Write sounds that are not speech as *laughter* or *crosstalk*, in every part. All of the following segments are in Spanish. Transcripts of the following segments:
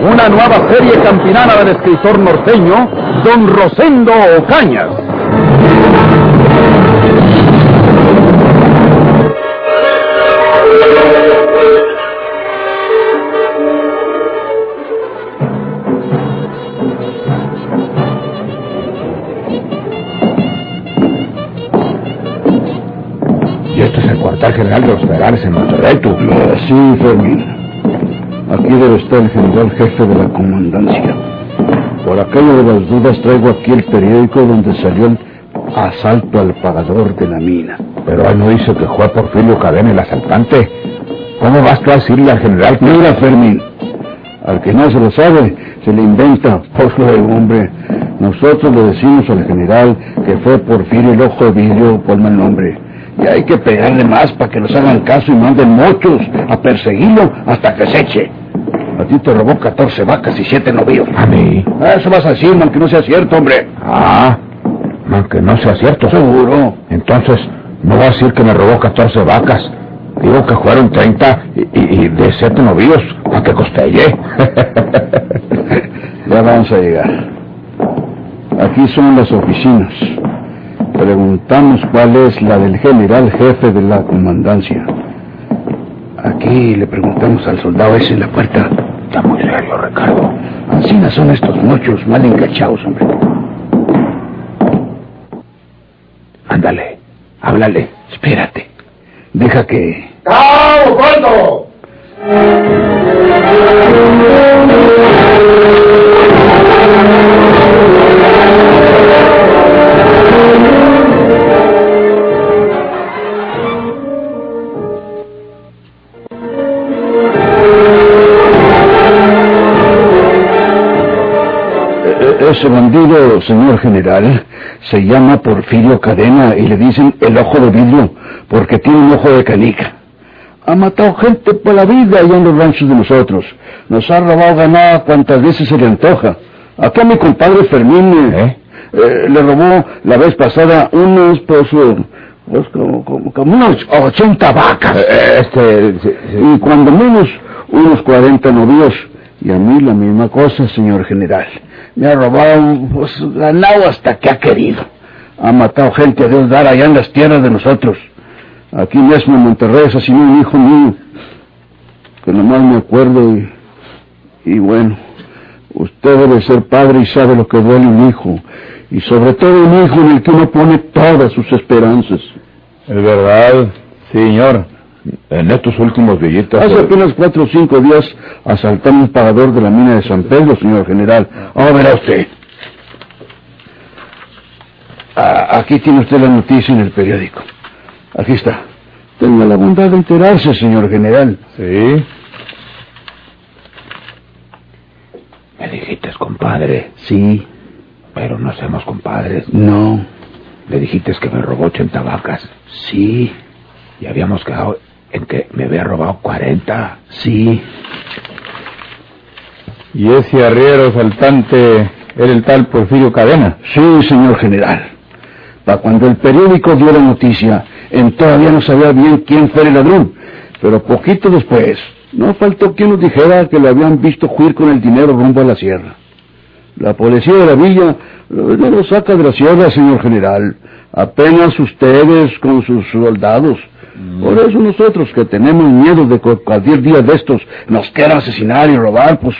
Una nueva serie campinana del escritor norteño, Don Rosendo Ocañas. Y este es el cuartel general de los federales en Monterrey, tú. Sí, Fermín. Aquí debe estar el general jefe de la comandancia. Por aquello de las dudas traigo aquí el periódico donde salió el asalto al pagador de la mina. Pero ahí no dice que fue Porfirio Cadena el asaltante. ¿Cómo vas tú a decirle al general. Mira, Fermín, al que no se lo sabe, se le inventa por lo de hombre. Nosotros le decimos al general que fue Porfirio el ojo de vidrio por mal nombre. Y hay que pegarle más para que nos hagan caso y manden muchos a perseguirlo hasta que se eche. A ti te robó 14 vacas y 7 novillos. A mí. Eso vas a decir, aunque no sea cierto, hombre. Ah, aunque no sea cierto. Seguro. Entonces, no va a decir que me robó 14 vacas. Digo que fueron 30 y, y- y de 7 novillos para que costelle. *laughs* Ya vamos a llegar. Aquí son las oficinas. Preguntamos cuál es la del general jefe de la comandancia. Aquí le preguntamos al soldado ese en la puerta. Está muy serio, Ricardo. Así son estos muchos mal encachados, hombre. Ándale, háblale. Espérate. Deja que... ¡Cao, corto! Ese bandido, señor general, se llama Porfirio Cadena y le dicen el ojo de vidrio porque tiene un ojo de canica. Ha matado gente por la vida allá en los ranchos de nosotros. Nos ha robado ganado cuantas veces se le antoja. Acá mi compadre Fermín eh, eh, le robó la vez pasada unos, pues, eh, pues, como, como- como unos 80 vacas. Eh, Este, sí, sí. Y cuando menos unos 40 novios. Y a mí la misma cosa, señor general. Me ha robado, pues, ganado hasta que ha querido. Ha matado gente a Dios dar allá en las tierras de nosotros. Aquí mismo en Monterrey asesinó un hijo mío. Que nomás me acuerdo y... Y bueno, usted debe ser padre y sabe lo que duele un hijo. Y sobre todo un hijo en el que uno pone todas sus esperanzas. Es verdad, señor. En estos últimos billetes... Hace apenas cuatro o cinco días asaltamos un pagador de la mina de San Pedro, señor general. Ahora verá usted. Ah, aquí tiene usted la noticia en el periódico. Aquí está. Tenga la bondad de enterarse, señor general. Sí. Me dijiste, compadre, Sí, pero no somos compadres. no, Le dijiste que me robó 80 vacas sí, y habíamos quedado en que me había robado 40. sí. ¿Y ese arriero saltante era el tal Porfirio Cadena? Sí, señor general. Para cuando el periódico dio la noticia, en todavía no sabía bien quién fue el ladrón. Pero poquito después, no faltó quien nos dijera que lo habían visto huir con el dinero rumbo a la sierra. La policía de la villa no lo saca de la sierra, señor general. Apenas ustedes con sus soldados. Por eso nosotros que tenemos miedo de que cualquier día de estos nos quieran asesinar y robar, pues,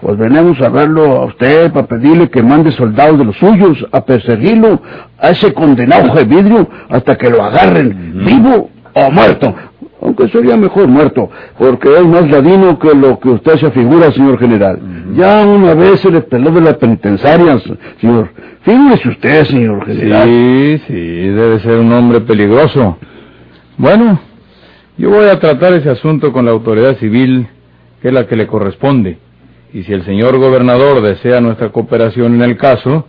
pues venimos a verlo a usted para pedirle que mande soldados de los suyos a perseguirlo, a ese condenado de vidrio, hasta que lo agarren, vivo o muerto. Aunque sería mejor muerto, porque es más ladino que lo que usted se figura, señor general. Ya una vez se le peló de la penitenciaria, señor. Figúrese usted, señor general. Sí, sí, debe ser un hombre peligroso. Bueno, yo voy a tratar ese asunto con la autoridad civil, que es la que le corresponde. Y si el señor gobernador desea nuestra cooperación en el caso,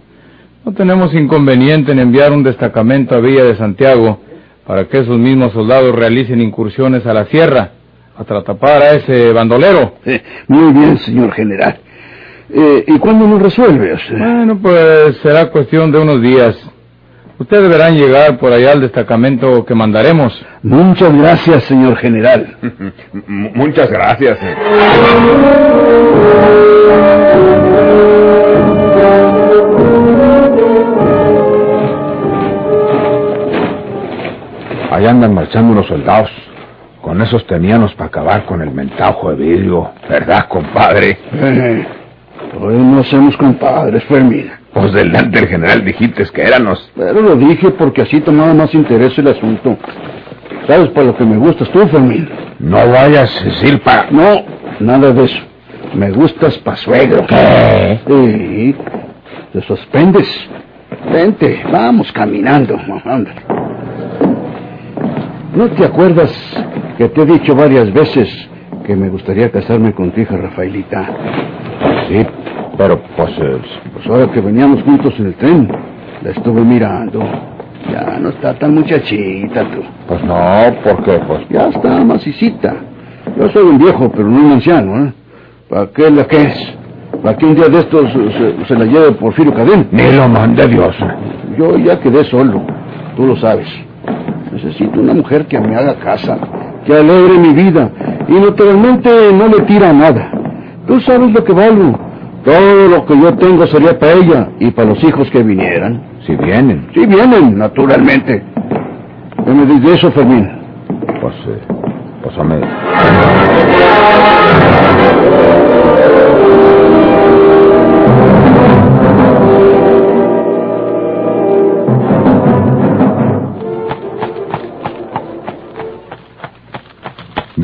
no tenemos inconveniente en enviar un destacamento a Villa de Santiago para que esos mismos soldados realicen incursiones a la sierra hasta tapar a ese bandolero. Eh, *laughs* muy bien, señor general. Eh, ¿Y cuándo lo resuelve? Bueno, pues será cuestión de unos días. Ustedes deberán llegar por allá al destacamento que mandaremos. Muchas gracias, señor general. *laughs* Muchas gracias. Allá andan marchando unos soldados. Con esos teníamos para acabar con el mentajo de vidrio. ¿Verdad, compadre? Eh, hoy no somos compadres, Fermín. Pues delante del general dijiste que éramos. Pero lo dije porque así tomaba más interés el asunto. ¿Sabes para lo que me gustas tú, Fermín? No vayas a decir para... No, nada de eso. Me gustas pa' suegro. ¿Qué? Sí. Te suspendes. Vente, vamos caminando. Anda. ¿No te acuerdas que te he dicho varias veces que me gustaría casarme con tu hija Rafaelita? Sí, pero pues... eh, Pues ahora que veníamos juntos en el tren, la estuve mirando. Ya no está tan muchachita tú. Pues no, porque pues... Ya está macicita. Yo soy un viejo, pero no un anciano, ¿eh? ¿Para qué la que es? ¿Para que un día de estos eh, se, se la lleve Porfirio Cadén? Ni lo mande Dios. Yo ya quedé solo, tú lo sabes. Necesito una mujer que me haga casa, que alegre mi vida y naturalmente no le tira nada. Tú sabes lo que valgo. Todo lo que yo tengo sería para ella y para los hijos que vinieran. Si vienen, Sí vienen, naturalmente. ¿Qué me dices de eso, Fermín? pues... eh, pues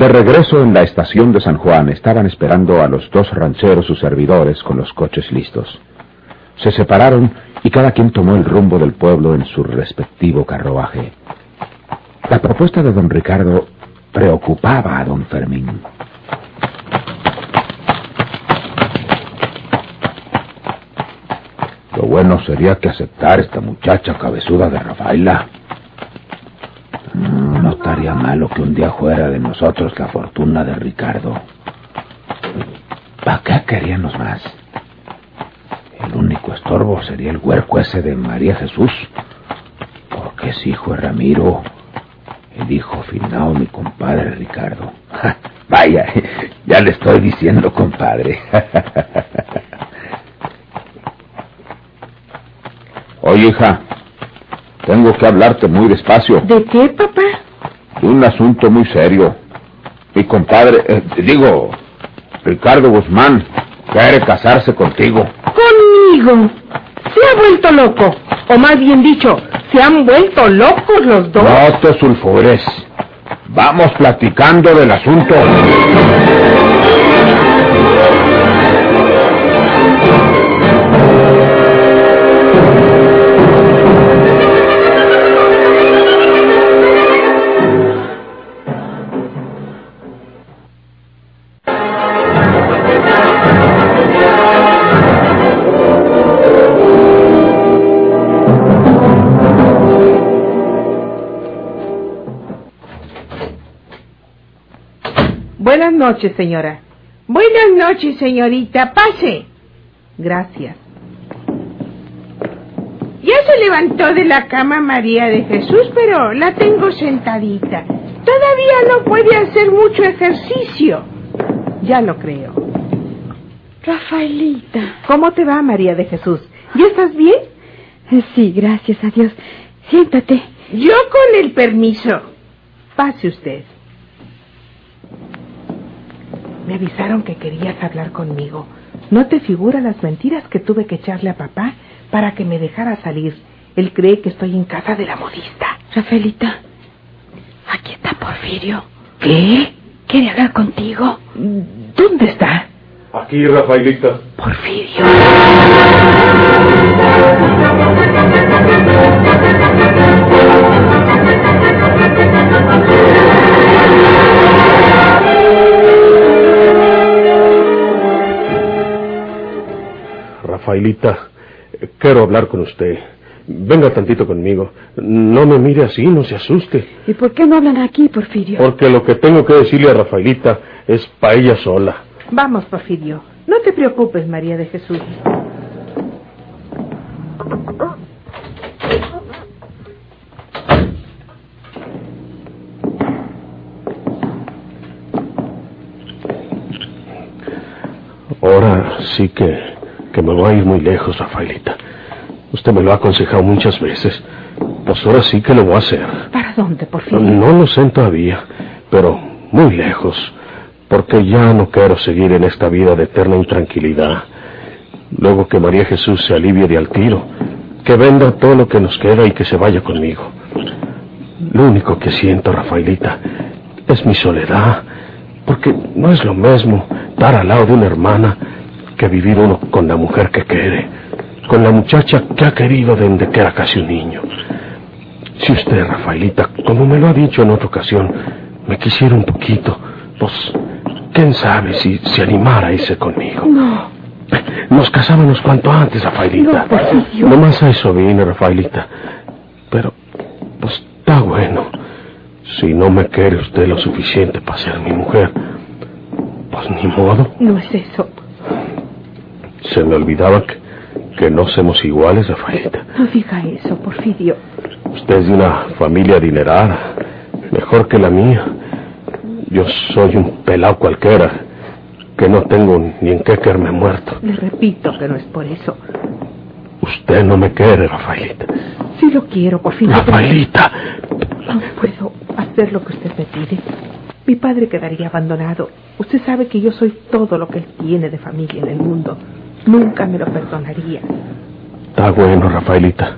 De regreso en la estación de San Juan estaban esperando a los dos rancheros sus servidores con los coches listos. Se separaron y cada quien tomó el rumbo del pueblo en su respectivo carruaje. La propuesta de don Ricardo preocupaba a don Fermín. Lo bueno sería que aceptar esta muchacha cabezuda de Rafaela. Estaría malo que un día fuera de nosotros la fortuna de Ricardo. ¿Para qué queríamos más? El único estorbo sería el huerco ese de María Jesús. Porque es hijo de Ramiro, el hijo finado mi compadre Ricardo. Vaya, ya le estoy diciendo compadre. *laughs* Oye, hija, tengo que hablarte muy despacio. ¿De qué, papá? Un asunto muy serio. Mi compadre, eh, digo, Ricardo Guzmán, quiere casarse contigo. Conmigo. Se ha vuelto loco. O más bien dicho, se han vuelto locos los dos. No te sulfures. Vamos platicando del asunto. Noches, señora. Buenas noches, señorita. Pase. Gracias. Ya se levantó de la cama María de Jesús, pero la tengo sentadita. Todavía no puede hacer mucho ejercicio. Ya lo creo. Rafaelita. ¿Cómo te va, María de Jesús? ¿Ya estás bien? Sí, gracias a Dios. Siéntate. Yo con el permiso. Pase usted. Me avisaron que querías hablar conmigo. ¿No te figura las mentiras que tuve que echarle a papá para que me dejara salir? Él cree que estoy en casa de la modista. Rafaelita. Aquí está Porfirio. ¿Qué? Quiere hablar contigo. ¿Dónde está? Aquí, Rafaelita. Porfirio. Rafaelita, quiero hablar con usted. Venga tantito conmigo. No me mire así, no se asuste. ¿Y por qué no hablan aquí, Porfirio? Porque lo que tengo que decirle a Rafaelita es para ella sola. Vamos, Porfirio. No te preocupes, María de Jesús. Ahora sí que, que me voy a ir muy lejos, Rafaelita. Usted me lo ha aconsejado muchas veces. Pues ahora sí que lo voy a hacer. ¿Para dónde, Porfirio? No lo sé todavía, pero muy lejos. Porque ya no quiero seguir en esta vida de eterna intranquilidad. Luego que María Jesús se alivie de al tiro, que venda todo lo que nos queda y que se vaya conmigo. Lo único que siento, Rafaelita, es mi soledad, porque no es lo mismo estar al lado de una hermana que vivir uno con la mujer que quiere, con la muchacha que ha querido desde que era casi un niño. Si usted, Rafaelita, como me lo ha dicho en otra ocasión, me quisiera un poquito, pues, quién sabe si se animara a irse conmigo. No. Nos casábamos cuanto antes, Rafaelita. No. Nomás a eso vine, Rafaelita. Pero, pues, está bueno. Si no me quiere usted lo suficiente para ser mi mujer, pues ni modo. No es eso. Se me olvidaba que, que no somos iguales, Rafaelita. No diga eso, Porfirio. Usted es de una familia adinerada, mejor que la mía. Yo soy un pelao cualquiera, que no tengo ni en qué quererme muerto. Le repito que no es por eso. Usted no me quiere, Rafaelita. Sí lo quiero, Porfirio. pero Rafaelita, No puedo hacer lo que usted me pide. Mi padre quedaría abandonado. Usted sabe que yo soy todo lo que él tiene de familia en el mundo. Nunca me lo perdonaría. está bueno, Rafaelita.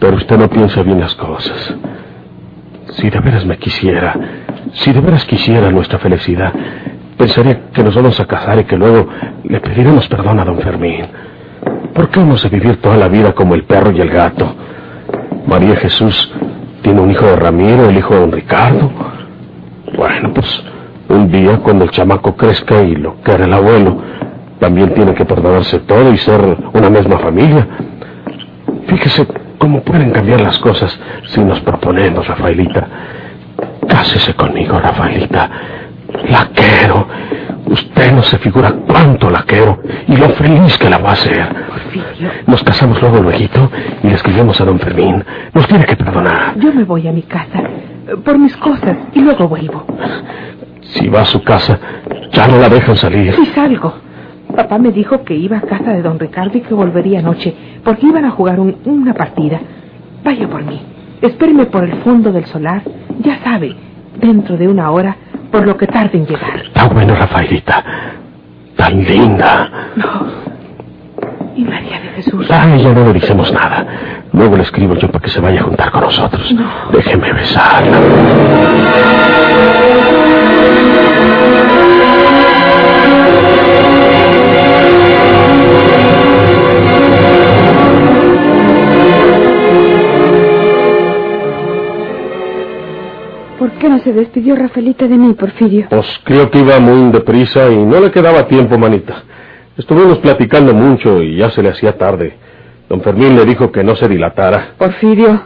Pero usted no piensa bien las cosas. Si de veras me quisiera, si de veras quisiera nuestra felicidad, pensaría que nos vamos a casar y que luego le pediremos perdón a don Fermín. ¿Por qué hemos de vivir toda la vida como el perro y el gato? María Jesús tiene un hijo de Ramiro, el hijo de don Ricardo. Bueno, pues un día cuando el chamaco crezca y lo quiera el abuelo, también tiene que perdonarse todo y ser una misma familia. Fíjese cómo pueden cambiar las cosas si nos proponemos, Rafaelita. Cásese conmigo, Rafaelita. La quiero. Usted no se figura cuánto la quiero y lo feliz que la va a hacer. Porfirio, Nos casamos luego, luego, y le escribimos a don Fermín. Nos tiene que perdonar. yo me voy a mi casa por mis cosas y luego vuelvo. Si va a su casa, ya no la dejan salir. Sí salgo. Papá me dijo que iba a casa de don Ricardo y que volvería anoche porque iban a jugar un- una partida. Vaya por mí. Espéreme por el fondo del solar. Ya sabe, dentro de una hora, por lo que tarde en llegar. Está bueno, Rafaelita. Tan linda. No. Y María de Jesús. A ella no le decimos nada. Luego le escribo yo para que se vaya a juntar con nosotros. Déjeme besarla. ¿Por qué no se despidió Rafaelita de mí, Porfirio? Pues creo que iba muy deprisa y no le quedaba tiempo, manita. Estuvimos platicando mucho y ya se le hacía tarde. Don Fermín le dijo que no se dilatara. Porfirio,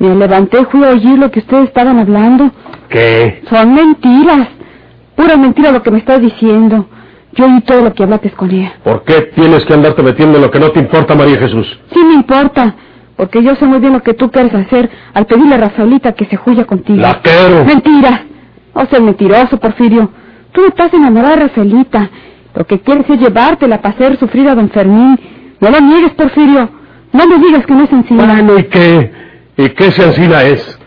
me levanté, fui a oír lo que ustedes estaban hablando. ¿Qué? Son mentiras. Pura mentira lo que me estás diciendo. Yo oí todo lo que hablaste con ella. ¿Por qué tienes que andarte metiendo en lo que no te importa, María Jesús? Sí me importa, porque yo sé muy bien lo que tú quieres hacer al pedirle a Rafaelita que se juya contigo. La quiero. Mentira. No seas mentiroso, Porfirio. Tú estás enamorada de Rafaelita. Lo que quieres es llevártela para hacer sufrir a don Fermín. No lo niegues, Porfirio. No me digas que no es encima. Bueno, ¿y qué? ¿Y qué sencilla es?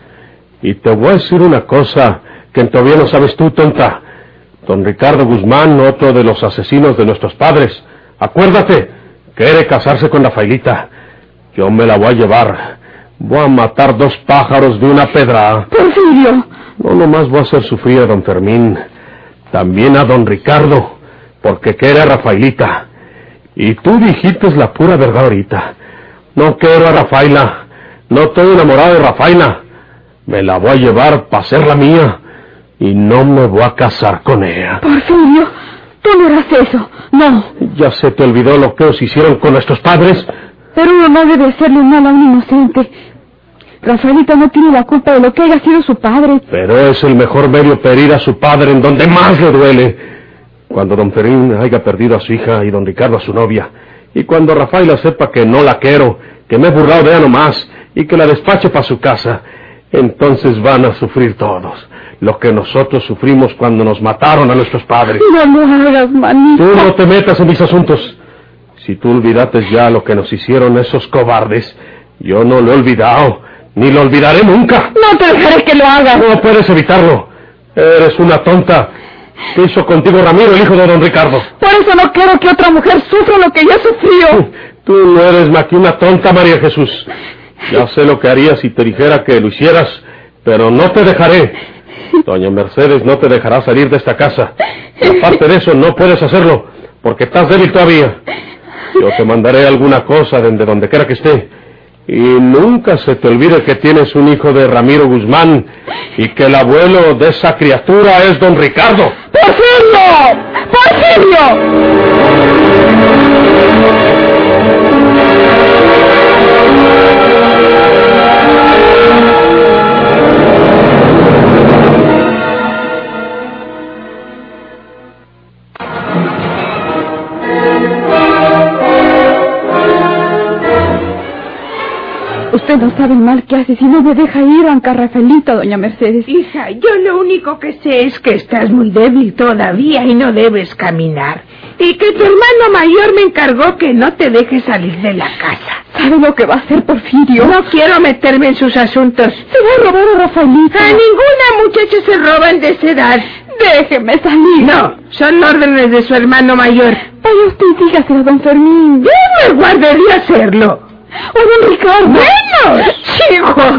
Y te voy a decir una cosa que todavía no sabes tú, tonta. Don Ricardo Guzmán, otro de los asesinos de nuestros padres, acuérdate, quiere casarse con Rafaelita. Yo me la voy a llevar. Voy a matar dos pájaros de una pedra. Porfirio. No nomás voy a hacer sufrir a don Fermín, también a don Ricardo, porque quiere a Rafaelita. Y tú dijiste la pura verdad ahorita. No quiero a Rafaela, no estoy enamorado de Rafaela. Me la voy a llevar para ser la mía y no me voy a casar con ella. Porfirio. Tú no harás eso. No. ¿Ya se te olvidó lo que os hicieron con nuestros padres? Pero uno no debe hacerle mal a un inocente. Rafaelita no tiene la culpa de lo que haya sido su padre. Pero es el mejor medio para herir a su padre en donde más le duele. Cuando don Fermín haya perdido a su hija y don Ricardo a su novia. Y cuando Rafaela sepa que no la quiero, que me he burlado de ella nomás y que la despache para su casa, entonces van a sufrir todos lo que nosotros sufrimos cuando nos mataron a nuestros padres. No lo hagas, manito. Tú no te metas en mis asuntos. Si tú olvidaste ya lo que nos hicieron esos cobardes, yo no lo he olvidado, ni lo olvidaré nunca. No te dejaré que lo hagas. No puedes evitarlo. Eres una tonta. ¿Qué hizo contigo Ramiro, el hijo de don Ricardo? Por eso no quiero que otra mujer sufra lo que yo sufrió. Tú no eres más que una tonta, María Jesús. Ya sé lo que harías si te dijera que lo hicieras, pero no te dejaré. Doña Mercedes no te dejará salir de esta casa. Y aparte de eso, no puedes hacerlo, porque estás débil todavía. Yo te mandaré alguna cosa desde donde quiera que esté. Y nunca se te olvide que tienes un hijo de Ramiro Guzmán y que el abuelo de esa criatura es don Ricardo. ¡Porfirio! Usted no sabe el mal que hace si no me deja ir, a Rafaelita, doña Mercedes. Hija, yo lo único que sé es que estás muy débil todavía y no debes caminar. Y que tu hermano mayor me encargó que no te deje salir de la casa. ¿Sabe lo que va a hacer Porfirio? No quiero meterme en sus asuntos. Se va a robar a Rafaelita. A ninguna muchacha se roban de esa edad. Déjeme salir. No, son órdenes de su hermano mayor. Vaya usted y dígaselo a don Fermín. Yo me guardaría hacerlo. ¡Oh, don Ricardo! ¡Menos! ¡Chihuahua!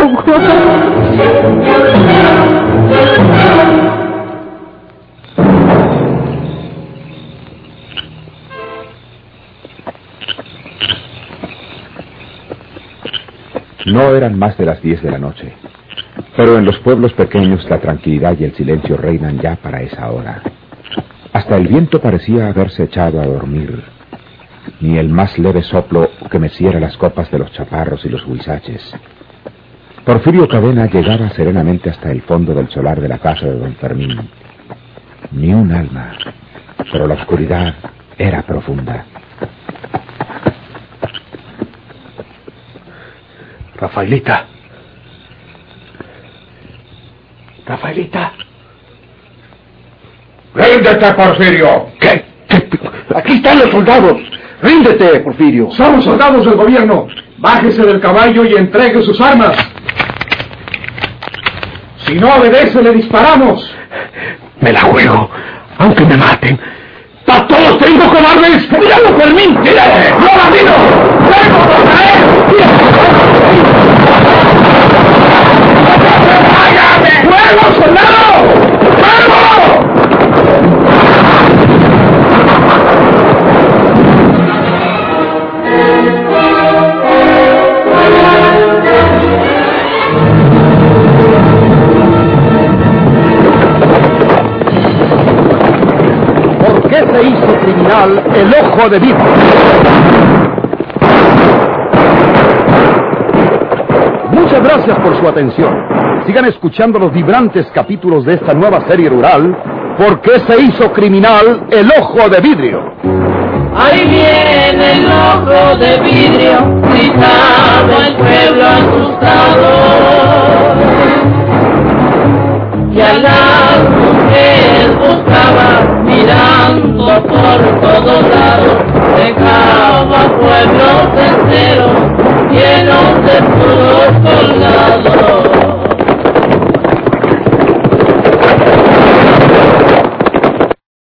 No eran más de las diez de la noche, pero en los pueblos pequeños la tranquilidad y el silencio reinan ya para esa hora. Hasta el viento parecía haberse echado a dormir ni el más leve soplo que meciera las copas de los chaparros y los huizaches. Porfirio Cadena llegaba serenamente hasta el fondo del solar de la casa de don Fermín. Ni un alma, pero la oscuridad era profunda. Rafaelita. Rafaelita. ¡Ríndete, Porfirio! ¿Qué? ¿Qué? Aquí están los soldados. Ríndete, Porfirio. Somos soldados del gobierno. Bájese del caballo y entregue sus armas. Si no obedece, le disparamos. Me la juego, aunque me maten. ¡A todos tengo cobardes! ¡Míralo, Fermín! ¡Mírale! ¡No, bandido! ¡Vengo contra él! El Ojo de Vivo. Muchas gracias por su atención. Sigan escuchando los vibrantes capítulos de esta nueva serie rural, ¿Por qué se hizo criminal el ojo de vidrio? Ahí viene el ojo de vidrio, gritando el pueblo asustado. Y a las mujeres buscaba mirando por todos lados, dejaba pueblos enteros llenos de puros soldados.